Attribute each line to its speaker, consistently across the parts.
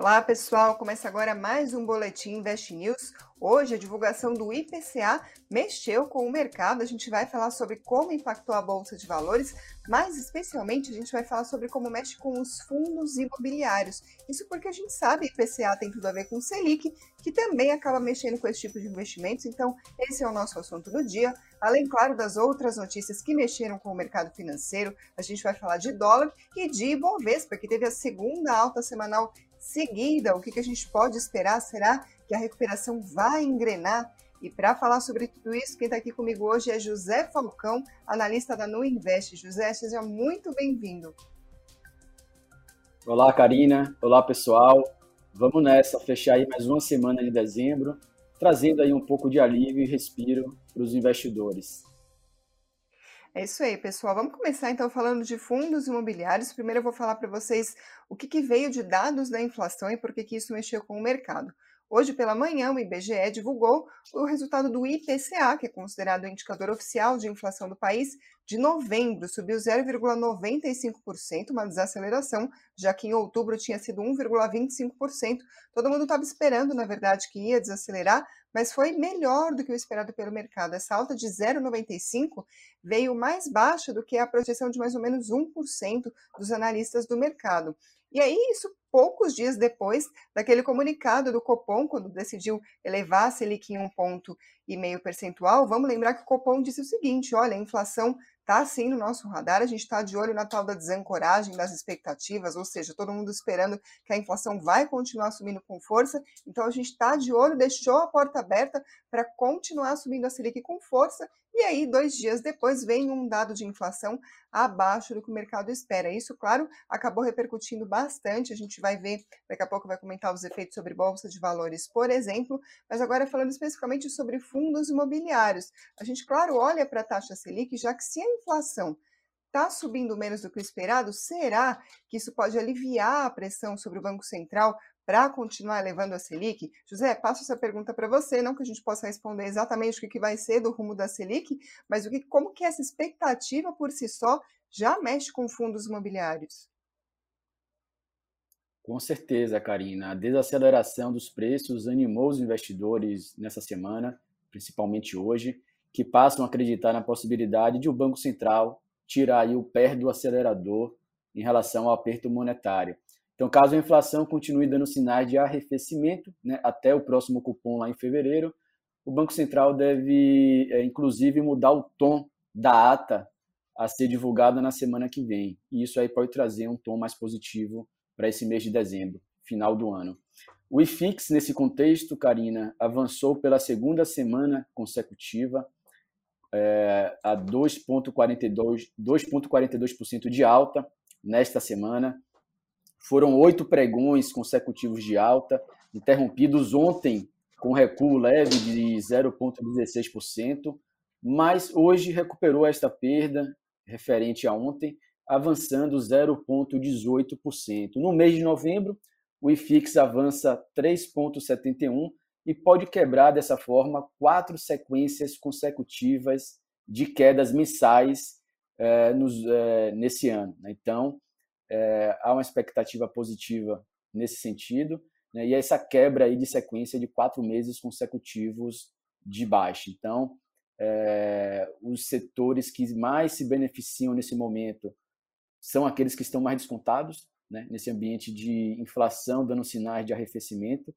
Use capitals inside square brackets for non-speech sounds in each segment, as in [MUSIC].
Speaker 1: Olá, pessoal. Começa agora mais um Boletim Invest News. Hoje, a divulgação do IPCA mexeu com o mercado. A gente vai falar sobre como impactou a Bolsa de Valores, mas especialmente a gente vai falar sobre como mexe com os fundos imobiliários. Isso porque a gente sabe que IPCA tem tudo a ver com o Selic, que também acaba mexendo com esse tipo de investimentos. Então, esse é o nosso assunto do dia. Além, claro, das outras notícias que mexeram com o mercado financeiro, a gente vai falar de dólar e de Ibovespa, que teve a segunda alta semanal seguida, o que, que a gente pode esperar? Será que a recuperação vai engrenar? E para falar sobre tudo isso, quem está aqui comigo hoje é José Falcão, analista da Nu Invest. José, seja muito bem-vindo.
Speaker 2: Olá, Karina. Olá, pessoal. Vamos nessa, fechar aí mais uma semana de dezembro, trazendo aí um pouco de alívio e respiro para os investidores.
Speaker 1: É isso aí, pessoal. Vamos começar então falando de fundos imobiliários. Primeiro eu vou falar para vocês o que, que, veio de dados da inflação e por que, que isso mexeu com o mercado. Hoje pela manhã, o IBGE divulgou o resultado do IPCA, que é considerado o indicador oficial de inflação do país, de novembro, subiu 0,95%, uma desaceleração, já que em outubro tinha sido 1,25%. Todo mundo estava esperando, na verdade, que ia desacelerar, mas foi melhor do que o esperado pelo mercado. Essa alta de 0,95 veio mais baixa do que a projeção de mais ou menos 1% dos analistas do mercado. E aí, isso poucos dias depois daquele comunicado do Copom, quando decidiu elevar a Selic em um ponto e meio percentual, vamos lembrar que o Copom disse o seguinte: olha, a inflação está sim no nosso radar, a gente está de olho na tal da desancoragem das expectativas, ou seja, todo mundo esperando que a inflação vai continuar subindo com força, então a gente está de olho, deixou a porta aberta para continuar subindo a Selic com força, e aí, dois dias depois, vem um dado de inflação abaixo do que o mercado espera. Isso, claro, acabou repercutindo bastante. A gente vai ver, daqui a pouco vai comentar os efeitos sobre bolsa de valores, por exemplo, mas agora falando especificamente sobre fundos imobiliários. A gente, claro, olha para a taxa Selic, já que se a inflação está subindo menos do que o esperado, será que isso pode aliviar a pressão sobre o Banco Central para continuar levando a Selic? José, passo essa pergunta para você, não que a gente possa responder exatamente o que vai ser do rumo da Selic, mas o que, como que essa expectativa por si só já mexe com fundos imobiliários?
Speaker 2: Com certeza, Karina. A desaceleração dos preços animou os investidores nessa semana, principalmente hoje, que passam a acreditar na possibilidade de o Banco Central tirar o pé do acelerador em relação ao aperto monetário. Então, caso a inflação continue dando sinais de arrefecimento, né, até o próximo cupom lá em fevereiro, o Banco Central deve, é, inclusive, mudar o tom da ata a ser divulgada na semana que vem. E isso aí pode trazer um tom mais positivo para esse mês de dezembro, final do ano. O IFIX, nesse contexto, Karina, avançou pela segunda semana consecutiva é, a 2,42% de alta nesta semana, foram oito pregões consecutivos de alta, interrompidos ontem com recuo leve de 0,16%, mas hoje recuperou esta perda referente a ontem, avançando 0,18%. No mês de novembro, o IFIX avança 3,71% e pode quebrar dessa forma quatro sequências consecutivas de quedas mensais é, nos, é, nesse ano. Então, é, há uma expectativa positiva nesse sentido, né, e essa quebra aí de sequência de quatro meses consecutivos de baixa. Então, é, os setores que mais se beneficiam nesse momento são aqueles que estão mais descontados, né, nesse ambiente de inflação dando sinais de arrefecimento,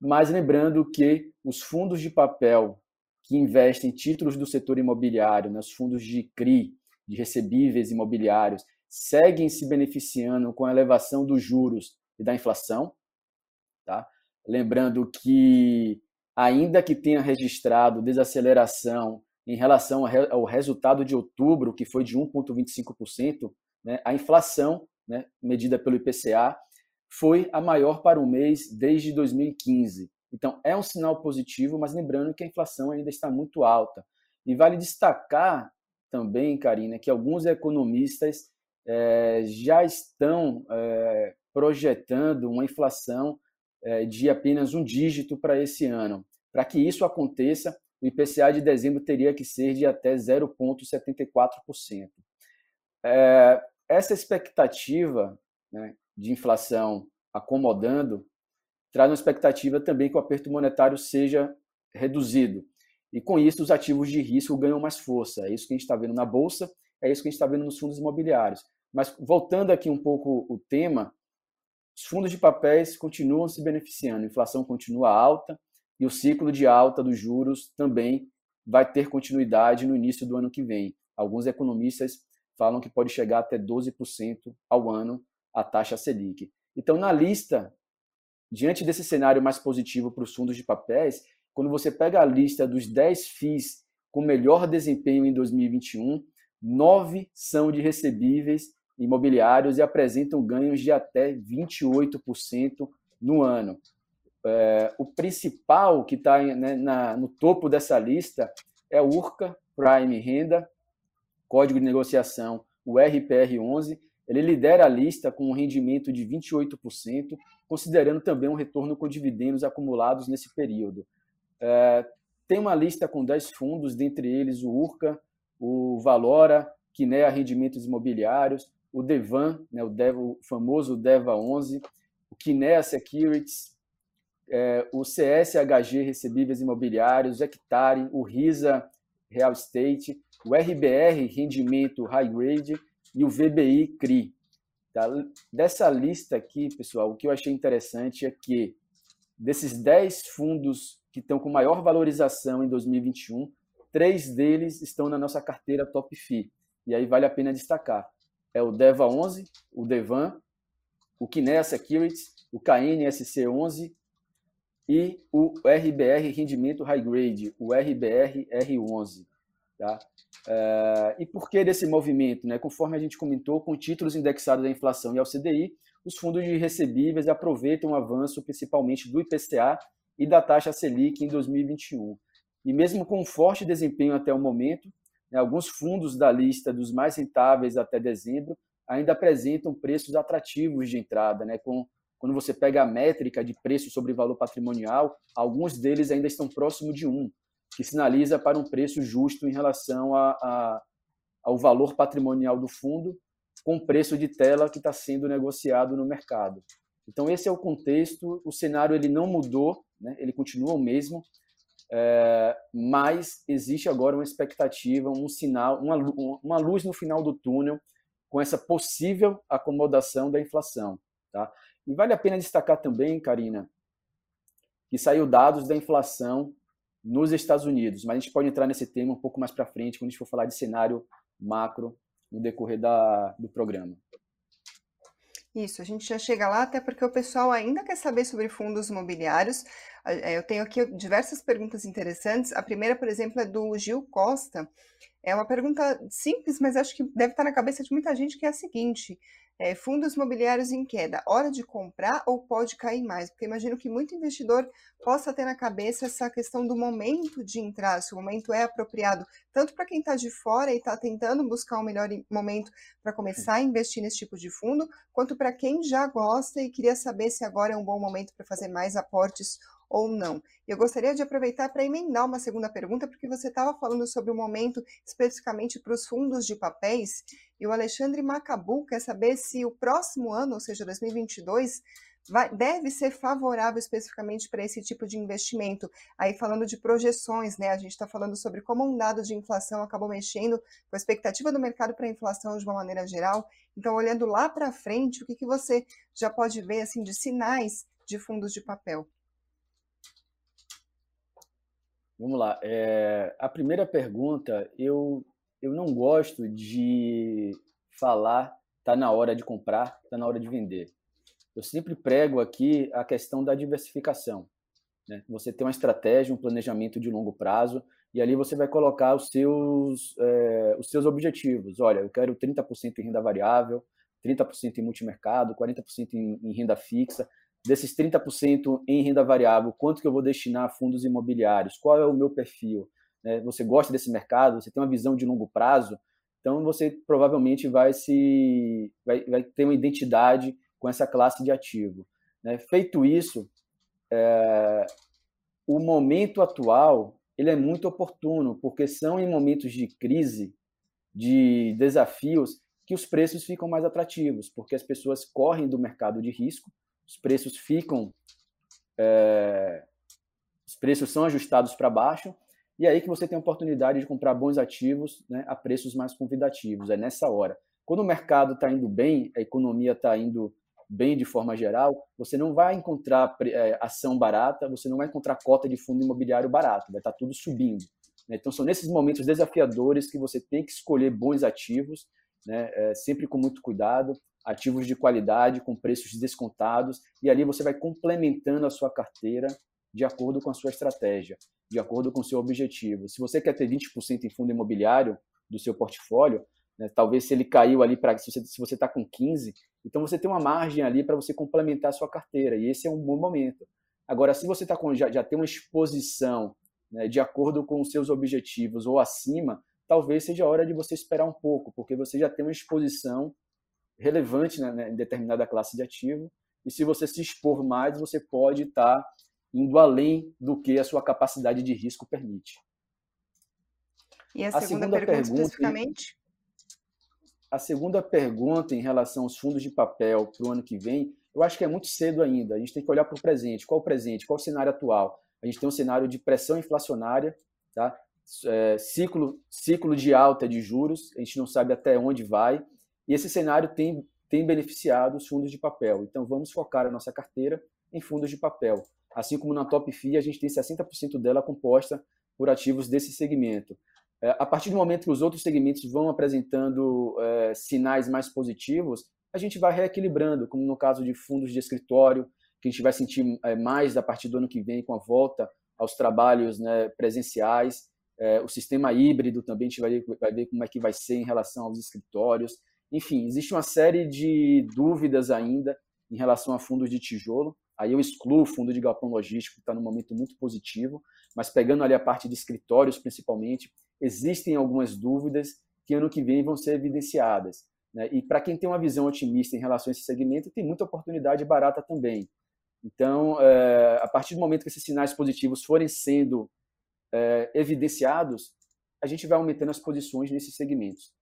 Speaker 2: mas lembrando que os fundos de papel que investem em títulos do setor imobiliário, né, os fundos de CRI, de recebíveis imobiliários, seguem se beneficiando com a elevação dos juros e da inflação. Tá? Lembrando que, ainda que tenha registrado desaceleração em relação ao resultado de outubro, que foi de 1,25%, né, a inflação, né, medida pelo IPCA, foi a maior para o mês desde 2015. Então, é um sinal positivo, mas lembrando que a inflação ainda está muito alta. E vale destacar também, Karina, que alguns economistas é, já estão é, projetando uma inflação é, de apenas um dígito para esse ano. Para que isso aconteça, o IPCA de dezembro teria que ser de até 0,74%. essa expectativa né, de inflação acomodando traz uma expectativa também que o aperto monetário seja reduzido. E com isso, os ativos de risco ganham mais força. É isso que a gente está vendo na Bolsa, é isso que a gente está vendo nos fundos imobiliários. Mas voltando aqui um pouco o tema, os fundos de papéis continuam se beneficiando, a inflação continua alta e o ciclo de alta dos juros também vai ter continuidade no início do ano que vem. Alguns economistas falam que pode chegar até 12% ao ano a taxa Selic. Então, na lista, diante desse cenário mais positivo para os fundos de papéis, quando você pega a lista dos 10 FIIs com melhor desempenho em 2021, nove são de recebíveis imobiliários e apresentam ganhos de até 28% no ano. É, o principal que está né, no topo dessa lista é o URCA Prime Renda, código de negociação, o RPR11. Ele lidera a lista com um rendimento de 28%, considerando também um retorno com dividendos acumulados nesse período. É, tem uma lista com 10 fundos, dentre eles o URCA, o Valora, Kinea Rendimentos Imobiliários, o Devan, né, o, Deva, o famoso Deva 11, o Kinea Securities, é, o CSHG Recebíveis Imobiliários, o Hectare, o RISA Real Estate, o RBR Rendimento High Grade e o VBI CRI. Tá? Dessa lista aqui, pessoal, o que eu achei interessante é que desses 10 fundos que estão com maior valorização em 2021, três deles estão na nossa carteira Top FI. E aí vale a pena destacar é o DEVA 11, o DEVAN, o Kinea Securities, o KNSC11 e o RBR Rendimento High Grade, o RBR R11. Tá? É, e por que desse movimento? Né? Conforme a gente comentou, com títulos indexados à inflação e ao CDI, os fundos de recebíveis aproveitam o avanço principalmente do IPCA e da taxa Selic em 2021. E mesmo com um forte desempenho até o momento, né, alguns fundos da lista dos mais rentáveis até dezembro ainda apresentam preços atrativos de entrada. Né, com, quando você pega a métrica de preço sobre valor patrimonial, alguns deles ainda estão próximo de um, que sinaliza para um preço justo em relação a, a, ao valor patrimonial do fundo, com o preço de tela que está sendo negociado no mercado. Então esse é o contexto. O cenário ele não mudou, né? ele continua o mesmo. É, mas existe agora uma expectativa, um sinal, uma, uma luz no final do túnel com essa possível acomodação da inflação. Tá? E vale a pena destacar também, Karina, que saiu dados da inflação nos Estados Unidos, mas a gente pode entrar nesse tema um pouco mais para frente, quando a gente for falar de cenário macro no decorrer da, do programa.
Speaker 1: Isso, a gente já chega lá, até porque o pessoal ainda quer saber sobre fundos imobiliários. É, eu tenho aqui diversas perguntas interessantes. A primeira, por exemplo, é do Gil Costa. É uma pergunta simples, mas acho que deve estar na cabeça de muita gente, que é a seguinte: é, fundos imobiliários em queda, hora de comprar ou pode cair mais? Porque imagino que muito investidor possa ter na cabeça essa questão do momento de entrar, se o momento é apropriado, tanto para quem está de fora e está tentando buscar um melhor momento para começar a investir nesse tipo de fundo, quanto para quem já gosta e queria saber se agora é um bom momento para fazer mais aportes ou não. Eu gostaria de aproveitar para emendar uma segunda pergunta, porque você estava falando sobre o momento especificamente para os fundos de papéis, e o Alexandre Macabu quer saber se o próximo ano, ou seja, 2022, vai, deve ser favorável especificamente para esse tipo de investimento. Aí falando de projeções, né? A gente está falando sobre como um dado de inflação acabou mexendo com a expectativa do mercado para a inflação de uma maneira geral. Então, olhando lá para frente, o que, que você já pode ver assim de sinais de fundos de papel?
Speaker 2: Vamos lá. É, a primeira pergunta, eu, eu não gosto de falar está na hora de comprar, está na hora de vender. Eu sempre prego aqui a questão da diversificação. Né? Você tem uma estratégia, um planejamento de longo prazo, e ali você vai colocar os seus, é, os seus objetivos. Olha, eu quero 30% em renda variável, 30% em multimercado, 40% em, em renda fixa desses 30% em renda variável, quanto que eu vou destinar a fundos imobiliários? Qual é o meu perfil? Né? Você gosta desse mercado? Você tem uma visão de longo prazo? Então você provavelmente vai se vai, vai ter uma identidade com essa classe de ativo. Né? Feito isso, é, o momento atual ele é muito oportuno porque são em momentos de crise, de desafios que os preços ficam mais atrativos, porque as pessoas correm do mercado de risco os preços ficam é, os preços são ajustados para baixo, e é aí que você tem a oportunidade de comprar bons ativos né, a preços mais convidativos, é nessa hora. Quando o mercado está indo bem, a economia está indo bem de forma geral, você não vai encontrar é, ação barata, você não vai encontrar cota de fundo imobiliário barato, vai estar tá tudo subindo. Né? Então, são nesses momentos desafiadores que você tem que escolher bons ativos, né? é, sempre com muito cuidado, ativos de qualidade, com preços descontados, e ali você vai complementando a sua carteira de acordo com a sua estratégia, de acordo com o seu objetivo. Se você quer ter 20% em fundo imobiliário do seu portfólio, né, talvez se ele caiu ali para se você está com 15, então você tem uma margem ali para você complementar a sua carteira, e esse é um bom momento. Agora, se você tá com, já, já tem uma exposição né, de acordo com os seus objetivos ou acima, talvez seja a hora de você esperar um pouco, porque você já tem uma exposição relevante né, né em determinada classe de ativo, e se você se expor mais, você pode estar indo além do que a sua capacidade de risco permite.
Speaker 1: E a, a segunda, segunda pergunta, pergunta especificamente?
Speaker 2: A segunda pergunta em relação aos fundos de papel para o ano que vem, eu acho que é muito cedo ainda. A gente tem que olhar para o presente. Qual o presente? Qual o cenário atual? A gente tem um cenário de pressão inflacionária, tá? É, ciclo, ciclo de alta de juros, a gente não sabe até onde vai, e esse cenário tem, tem beneficiado os fundos de papel. Então, vamos focar a nossa carteira em fundos de papel. Assim como na Top FII, a gente tem 60% dela composta por ativos desse segmento. É, a partir do momento que os outros segmentos vão apresentando é, sinais mais positivos, a gente vai reequilibrando, como no caso de fundos de escritório, que a gente vai sentir é, mais a partir do ano que vem com a volta aos trabalhos né, presenciais. É, o sistema híbrido também a gente vai, vai ver como é que vai ser em relação aos escritórios. Enfim, existe uma série de dúvidas ainda em relação a fundos de tijolo. Aí eu excluo o fundo de galpão logístico, que está num momento muito positivo, mas pegando ali a parte de escritórios principalmente, existem algumas dúvidas que ano que vem vão ser evidenciadas. Né? E para quem tem uma visão otimista em relação a esse segmento, tem muita oportunidade barata também. Então, é, a partir do momento que esses sinais positivos forem sendo é, evidenciados, a gente vai aumentando as posições nesses segmentos.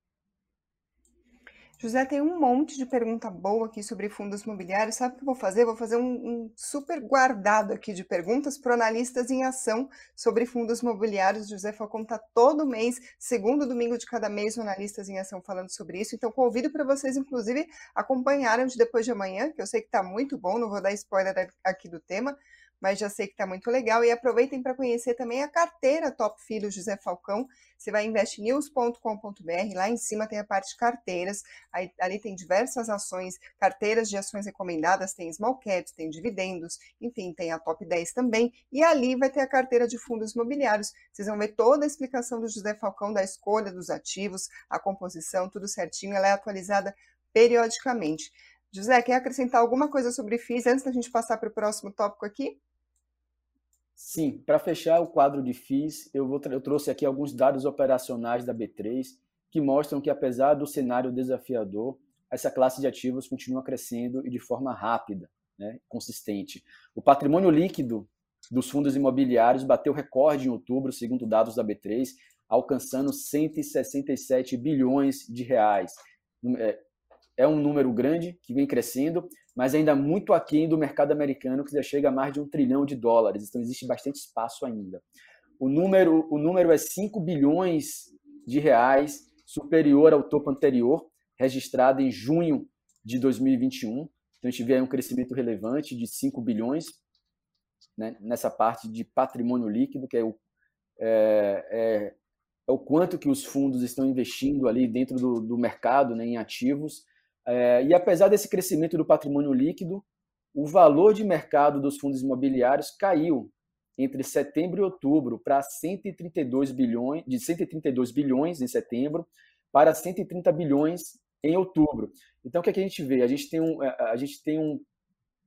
Speaker 1: José, tem um monte de pergunta boa aqui sobre fundos imobiliários. Sabe o que eu vou fazer? Vou fazer um, um super guardado aqui de perguntas para analistas em ação sobre fundos imobiliários. José Falcão está todo mês, segundo domingo de cada mês, o Analistas em Ação falando sobre isso. Então, convido para vocês, inclusive, acompanharem de depois de amanhã, que eu sei que está muito bom, não vou dar spoiler aqui do tema, mas já sei que está muito legal. E aproveitem para conhecer também a carteira Top Filho José Falcão. Você vai em investnews.com.br, lá em cima tem a parte de carteiras, aí, ali tem diversas ações, carteiras de ações recomendadas, tem small caps, tem dividendos, enfim, tem a top 10 também, e ali vai ter a carteira de fundos imobiliários. Vocês vão ver toda a explicação do José Falcão da escolha dos ativos, a composição, tudo certinho, ela é atualizada periodicamente. José, quer acrescentar alguma coisa sobre FIIs antes da gente passar para o próximo tópico aqui?
Speaker 2: Sim, para fechar o quadro de FIIs, eu, vou, eu trouxe aqui alguns dados operacionais da B3 que mostram que, apesar do cenário desafiador, essa classe de ativos continua crescendo e de forma rápida, né, consistente. O patrimônio líquido dos fundos imobiliários bateu recorde em outubro, segundo dados da B3, alcançando 167 bilhões de reais. É, um número grande que vem crescendo, mas ainda muito aquém do mercado americano, que já chega a mais de um trilhão de dólares. Então, existe bastante espaço ainda. O número, o número é 5 bilhões de reais, superior ao topo anterior, registrado em junho de 2021. Então, a gente vê um crescimento relevante de 5 bilhões né, nessa parte de patrimônio líquido, que é o, é, é, é o quanto que os fundos estão investindo ali dentro do, do mercado né, em ativos é, e apesar desse crescimento do patrimônio líquido, o valor de mercado dos fundos imobiliários caiu entre setembro e outubro para 132 bilhões, de 132 bilhões em setembro para 130 bilhões em outubro. Então o que, é que a gente vê? A gente tem um, é, a gente tem um,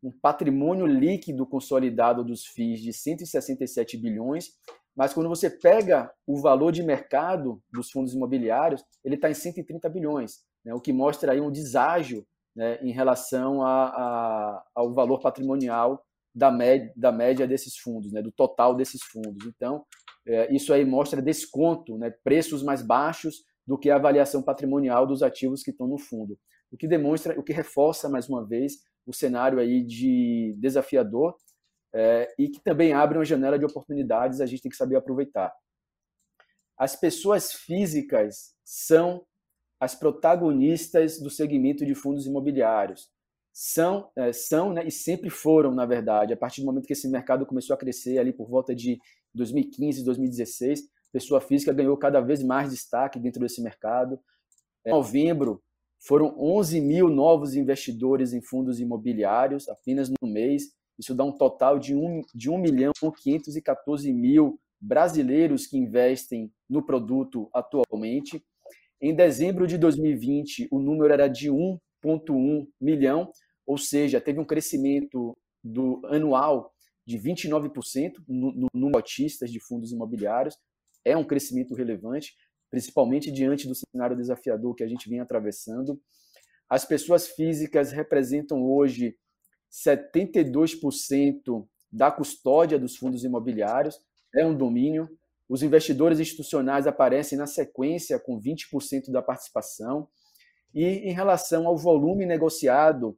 Speaker 2: um patrimônio líquido consolidado dos FIIs de 167 bilhões, mas quando você pega o valor de mercado dos fundos imobiliários, ele está em 130 bilhões né, o que mostra aí um deságio né, em relação a, a, ao valor patrimonial da média, da média desses fundos, né, do total desses fundos. Então, é, isso aí mostra desconto, né, preços mais baixos do que a avaliação patrimonial dos ativos que estão no fundo. O que demonstra, o que reforça mais uma vez o cenário aí de desafiador é, e que também abre uma janela de oportunidades, a gente tem que saber aproveitar. As pessoas físicas são as protagonistas do segmento de fundos imobiliários. São, é, são né, e sempre foram, na verdade, a partir do momento que esse mercado começou a crescer ali por volta de 2015, 2016, pessoa física ganhou cada vez mais destaque dentro desse mercado. Em novembro, foram 11 mil novos investidores em fundos imobiliários apenas no mês. Isso dá um total de 1, de 1 milhão 514 mil brasileiros que investem no produto atualmente. Em dezembro de 2020, o número era de 1,1 milhão, ou seja, teve um crescimento do anual de 29% no, no número de cotistas de fundos imobiliários. É um crescimento relevante principalmente diante do cenário desafiador que a gente vem atravessando. As pessoas físicas representam hoje 72% da custódia dos fundos imobiliários, é um domínio. Os investidores institucionais aparecem na sequência com 20% da participação. E em relação ao volume negociado,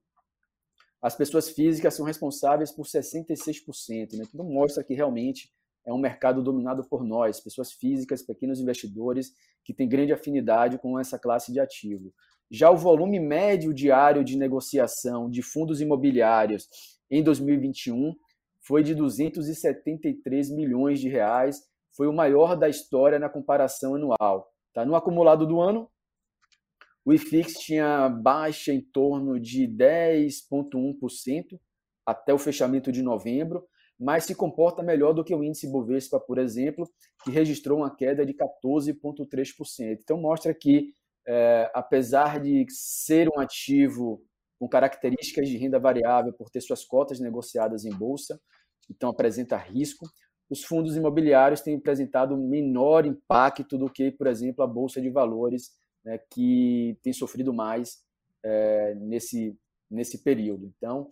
Speaker 2: as pessoas físicas são responsáveis por 66%. Né? Tudo mostra que realmente é um mercado dominado por nós, pessoas físicas, pequenos investidores que têm grande afinidade com essa classe de ativo. Já o volume médio diário de negociação de fundos imobiliários em 2021 foi de 273 milhões de reais, foi o maior da história na comparação anual. Tá? No acumulado do ano, o IFIX tinha baixa em torno de 10,1% até o fechamento de novembro, mas se comporta melhor do que o índice Bovespa, por exemplo, que registrou uma queda de 14,3%. Então, mostra que, é, apesar de ser um ativo com características de renda variável por ter suas cotas negociadas em bolsa, então apresenta risco, os fundos imobiliários têm apresentado menor impacto do que, por exemplo, a bolsa de valores, né, que tem sofrido mais é, nesse, nesse período. Então,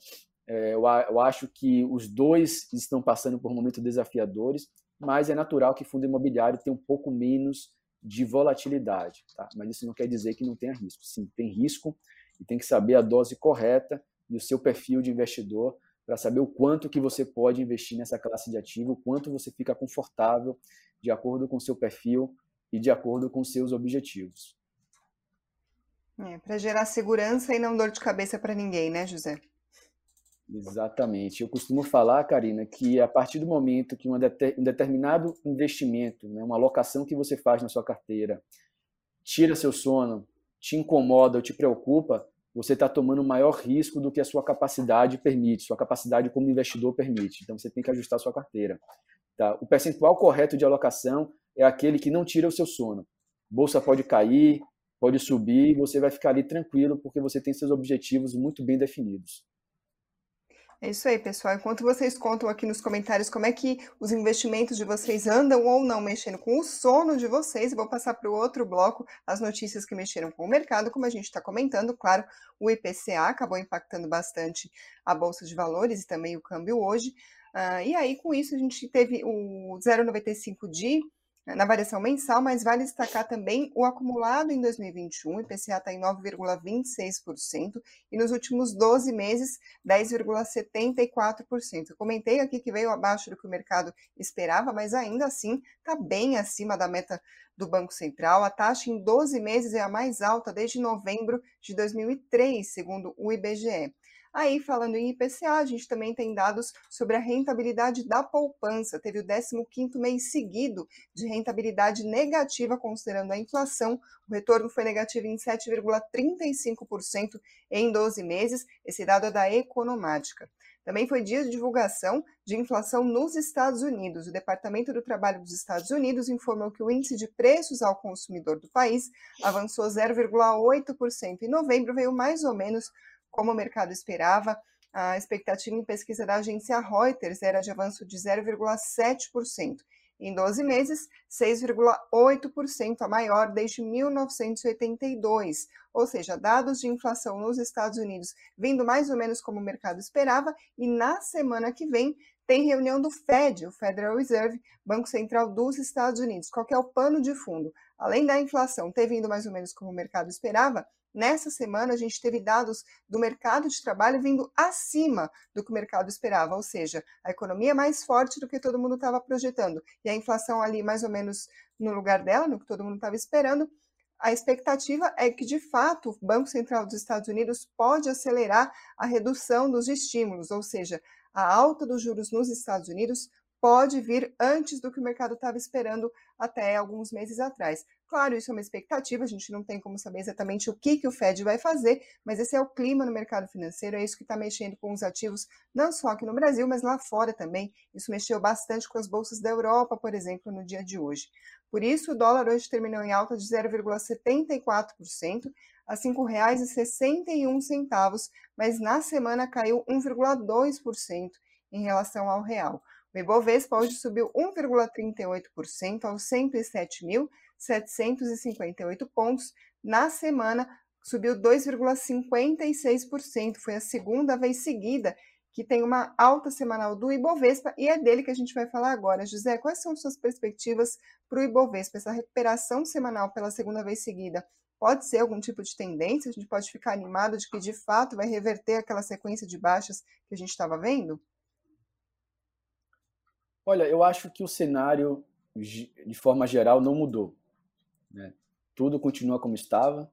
Speaker 2: é, eu, eu acho que os dois estão passando por momentos desafiadores, mas é natural que fundo imobiliário tenha um pouco menos de volatilidade, tá? Mas isso não quer dizer que não tenha risco. Sim, tem risco e tem que saber a dose correta e o seu perfil de investidor para saber o quanto que você pode investir nessa classe de ativo, o quanto você fica confortável de acordo com o seu perfil e de acordo com seus objetivos.
Speaker 1: É, para gerar segurança e não dor de cabeça para ninguém, né, José?
Speaker 2: Exatamente. Eu costumo falar, Karina, que a partir do momento que um determinado investimento, né, uma alocação que você faz na sua carteira, tira seu sono, te incomoda ou te preocupa, você está tomando maior risco do que a sua capacidade permite, sua capacidade como investidor permite. Então você tem que ajustar a sua carteira. Tá? O percentual correto de alocação é aquele que não tira o seu sono. Bolsa pode cair, pode subir, você vai ficar ali tranquilo porque você tem seus objetivos muito bem definidos.
Speaker 1: É isso aí, pessoal. Enquanto vocês contam aqui nos comentários como é que os investimentos de vocês andam ou não mexendo com o sono de vocês, vou passar para o outro bloco as notícias que mexeram com o mercado, como a gente está comentando. Claro, o IPCA acabou impactando bastante a Bolsa de Valores e também o câmbio hoje. Uh, e aí, com isso, a gente teve o 0,95 de na variação mensal, mas vale destacar também o acumulado em 2021, o IPCA está em 9,26% e nos últimos 12 meses 10,74%. Eu comentei aqui que veio abaixo do que o mercado esperava, mas ainda assim está bem acima da meta do Banco Central. A taxa em 12 meses é a mais alta desde novembro de 2003, segundo o IBGE. Aí, falando em IPCA, a gente também tem dados sobre a rentabilidade da poupança. Teve o 15º mês seguido de rentabilidade negativa, considerando a inflação. O retorno foi negativo em 7,35% em 12 meses. Esse dado é da Economática. Também foi dia de divulgação de inflação nos Estados Unidos. O Departamento do Trabalho dos Estados Unidos informou que o índice de preços ao consumidor do país avançou 0,8% em novembro, veio mais ou menos como o mercado esperava, a expectativa em pesquisa da agência Reuters era de avanço de 0,7%. Em 12 meses, 6,8% a maior desde 1982. Ou seja, dados de inflação nos Estados Unidos vindo mais ou menos como o mercado esperava, e na semana que vem tem reunião do Fed, o Federal Reserve, Banco Central dos Estados Unidos. Qual é o pano de fundo? Além da inflação ter vindo mais ou menos como o mercado esperava, nessa semana a gente teve dados do mercado de trabalho vindo acima do que o mercado esperava, ou seja, a economia é mais forte do que todo mundo estava projetando, e a inflação ali mais ou menos no lugar dela, no que todo mundo estava esperando. A expectativa é que, de fato, o Banco Central dos Estados Unidos pode acelerar a redução dos estímulos, ou seja, a alta dos juros nos Estados Unidos pode vir antes do que o mercado estava esperando até alguns meses atrás. Claro, isso é uma expectativa, a gente não tem como saber exatamente o que, que o Fed vai fazer, mas esse é o clima no mercado financeiro, é isso que está mexendo com os ativos, não só aqui no Brasil, mas lá fora também. Isso mexeu bastante com as bolsas da Europa, por exemplo, no dia de hoje. Por isso, o dólar hoje terminou em alta de 0,74%, a R$ 5,61, mas na semana caiu 1,2% em relação ao real. O Ibovespa hoje subiu 1,38% aos 107.758 pontos. Na semana, subiu 2,56%. Foi a segunda vez seguida que tem uma alta semanal do Ibovespa e é dele que a gente vai falar agora. José, quais são suas perspectivas para o Ibovespa? Essa recuperação semanal pela segunda vez seguida pode ser algum tipo de tendência? A gente pode ficar animado de que de fato vai reverter aquela sequência de baixas que a gente estava vendo?
Speaker 2: Olha, eu acho que o cenário, de forma geral, não mudou. Né? Tudo continua como estava,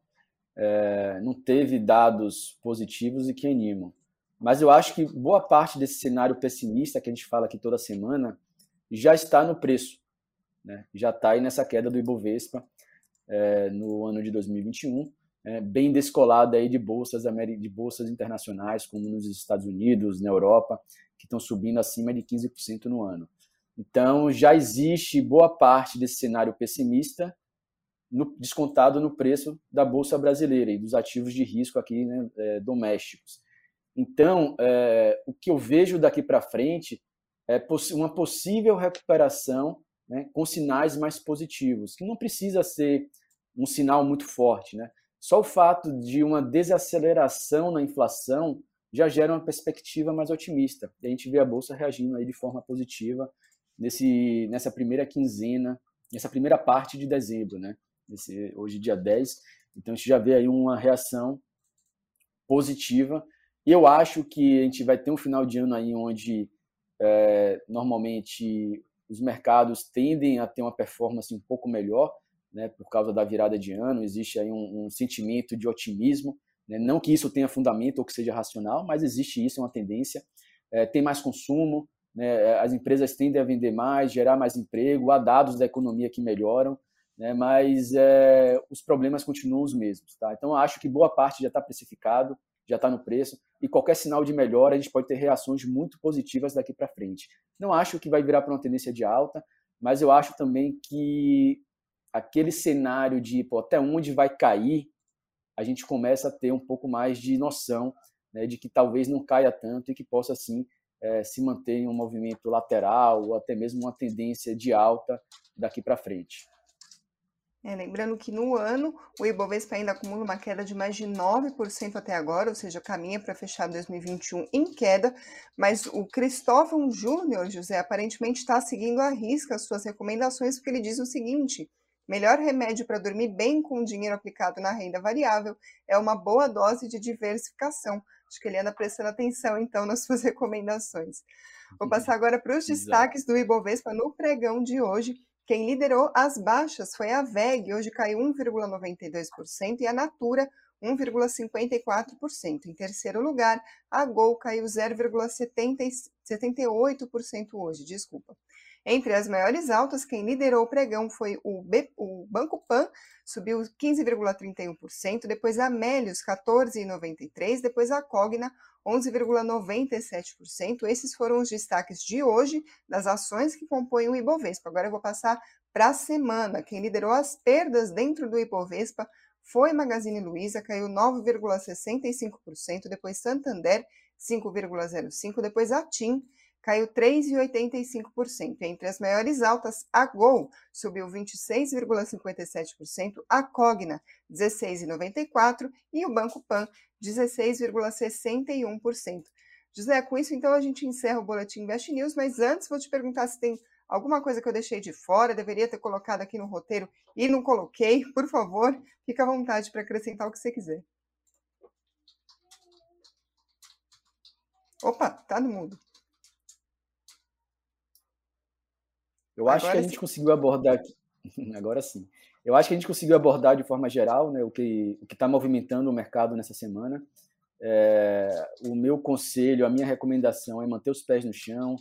Speaker 2: é, não teve dados positivos e que animam. Mas eu acho que boa parte desse cenário pessimista que a gente fala aqui toda semana já está no preço. Né? Já está aí nessa queda do Ibovespa é, no ano de 2021, é, bem descolada aí de bolsas, de bolsas internacionais, como nos Estados Unidos, na Europa, que estão subindo acima de 15% no ano. Então, já existe boa parte desse cenário pessimista no, descontado no preço da Bolsa Brasileira e dos ativos de risco aqui né, é, domésticos. Então, é, o que eu vejo daqui para frente é uma possível recuperação né, com sinais mais positivos, que não precisa ser um sinal muito forte. Né? Só o fato de uma desaceleração na inflação já gera uma perspectiva mais otimista. E a gente vê a Bolsa reagindo aí de forma positiva nesse, nessa primeira quinzena, nessa primeira parte de dezembro, né? Esse, hoje, dia 10. Então, a gente já vê aí uma reação positiva. Eu acho que a gente vai ter um final de ano aí onde é, normalmente os mercados tendem a ter uma performance um pouco melhor, né, por causa da virada de ano, existe aí um, um sentimento de otimismo, né, não que isso tenha fundamento ou que seja racional, mas existe isso, é uma tendência, é, tem mais consumo, né, as empresas tendem a vender mais, gerar mais emprego, há dados da economia que melhoram, né, mas é, os problemas continuam os mesmos. Tá? Então, acho que boa parte já está precificado, já está no preço, e qualquer sinal de melhora, a gente pode ter reações muito positivas daqui para frente. Não acho que vai virar para uma tendência de alta, mas eu acho também que aquele cenário de pô, até onde vai cair, a gente começa a ter um pouco mais de noção né, de que talvez não caia tanto e que possa, sim, é, se manter em um movimento lateral ou até mesmo uma tendência de alta daqui para frente.
Speaker 1: É, lembrando que no ano o Ibovespa ainda acumula uma queda de mais de 9% até agora, ou seja, caminha para fechar 2021 em queda, mas o Cristóvão Júnior, José, aparentemente está seguindo à risca as suas recomendações, porque ele diz o seguinte: melhor remédio para dormir bem com o dinheiro aplicado na renda variável é uma boa dose de diversificação. Acho que ele anda prestando atenção, então, nas suas [LAUGHS] recomendações. Vou passar [LAUGHS] agora para os destaques do Ibovespa no pregão de hoje. Quem liderou as baixas foi a VEG, hoje caiu 1,92%, e a Natura, 1,54%. Em terceiro lugar, a Gol caiu 0,78% hoje, desculpa. Entre as maiores altas, quem liderou o pregão foi o, B, o Banco Pan, subiu 15,31%, depois a Amélios, 14,93%, depois a Cogna, 11,97%. Esses foram os destaques de hoje das ações que compõem o Ibovespa. Agora eu vou passar para a semana. Quem liderou as perdas dentro do Ibovespa foi Magazine Luiza, caiu 9,65%, depois Santander, 5,05%, depois a TIM, caiu 3,85%. Entre as maiores altas, a Gol subiu 26,57%, a Cogna 16,94% e o Banco Pan 16,61%. José, com isso então a gente encerra o Boletim Invest News, mas antes vou te perguntar se tem alguma coisa que eu deixei de fora, deveria ter colocado aqui no roteiro e não coloquei, [LAUGHS] por favor, fica à vontade para acrescentar o que você quiser. Opa, tá no mudo.
Speaker 2: Eu acho Agora que a gente conseguiu abordar aqui. [LAUGHS] Agora sim. Eu acho que a gente conseguiu abordar de forma geral né, o que o está movimentando o mercado nessa semana. É, o meu conselho, a minha recomendação é manter os pés no chão,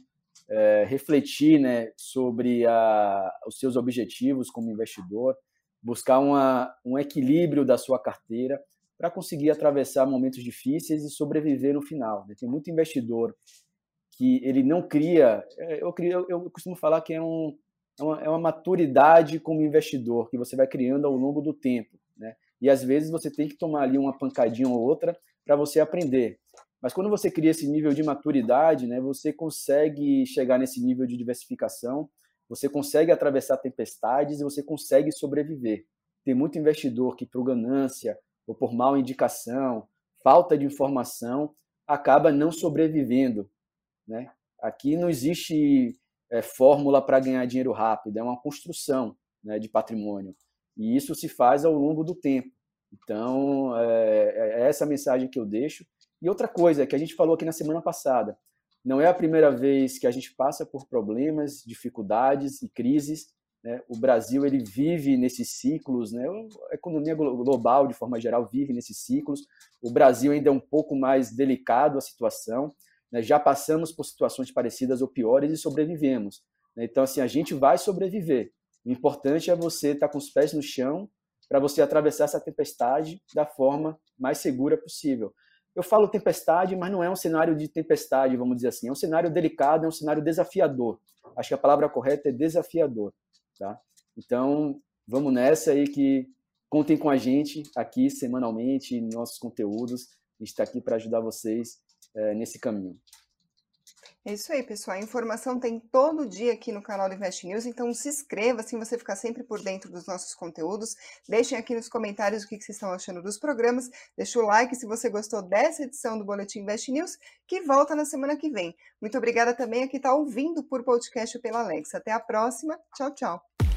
Speaker 2: é, refletir né, sobre a, os seus objetivos como investidor, buscar uma, um equilíbrio da sua carteira para conseguir atravessar momentos difíceis e sobreviver no final. Né? Tem muito investidor que ele não cria. É, eu, crio, eu costumo falar que é, um, é, uma, é uma maturidade como investidor que você vai criando ao longo do tempo. Né? E às vezes você tem que tomar ali uma pancadinha ou outra para você aprender. Mas quando você cria esse nível de maturidade, né, você consegue chegar nesse nível de diversificação, você consegue atravessar tempestades e você consegue sobreviver. Tem muito investidor que, por ganância ou por mal indicação, falta de informação, acaba não sobrevivendo né? Aqui não existe é, fórmula para ganhar dinheiro rápido, é uma construção né, de patrimônio. E isso se faz ao longo do tempo. Então, é, é essa mensagem que eu deixo. E outra coisa que a gente falou aqui na semana passada: não é a primeira vez que a gente passa por problemas, dificuldades e crises. Né? O Brasil ele vive nesses ciclos, né? a economia global, de forma geral, vive nesses ciclos. O Brasil ainda é um pouco mais delicado a situação, né? Já passamos por situações parecidas ou piores e sobrevivemos. Né? Então, assim, a gente vai sobreviver. O importante é você estar com os pés no chão para você atravessar essa tempestade da forma mais segura possível. Eu falo tempestade, mas não é um cenário de tempestade, vamos dizer assim. É um cenário delicado, é um cenário desafiador. Acho que a palavra correta é desafiador. Tá? Então, vamos nessa aí que contem com a gente aqui semanalmente, em nossos conteúdos. A gente está aqui para ajudar vocês é, nesse caminho.
Speaker 1: É isso aí, pessoal. A informação tem todo dia aqui no canal do Invest News, então se inscreva, assim você ficar sempre por dentro dos nossos conteúdos. Deixem aqui nos comentários o que vocês estão achando dos programas. Deixa o like se você gostou dessa edição do Boletim Invest News, que volta na semana que vem. Muito obrigada também a quem está ouvindo por podcast pela Alexa. Até a próxima. Tchau, tchau.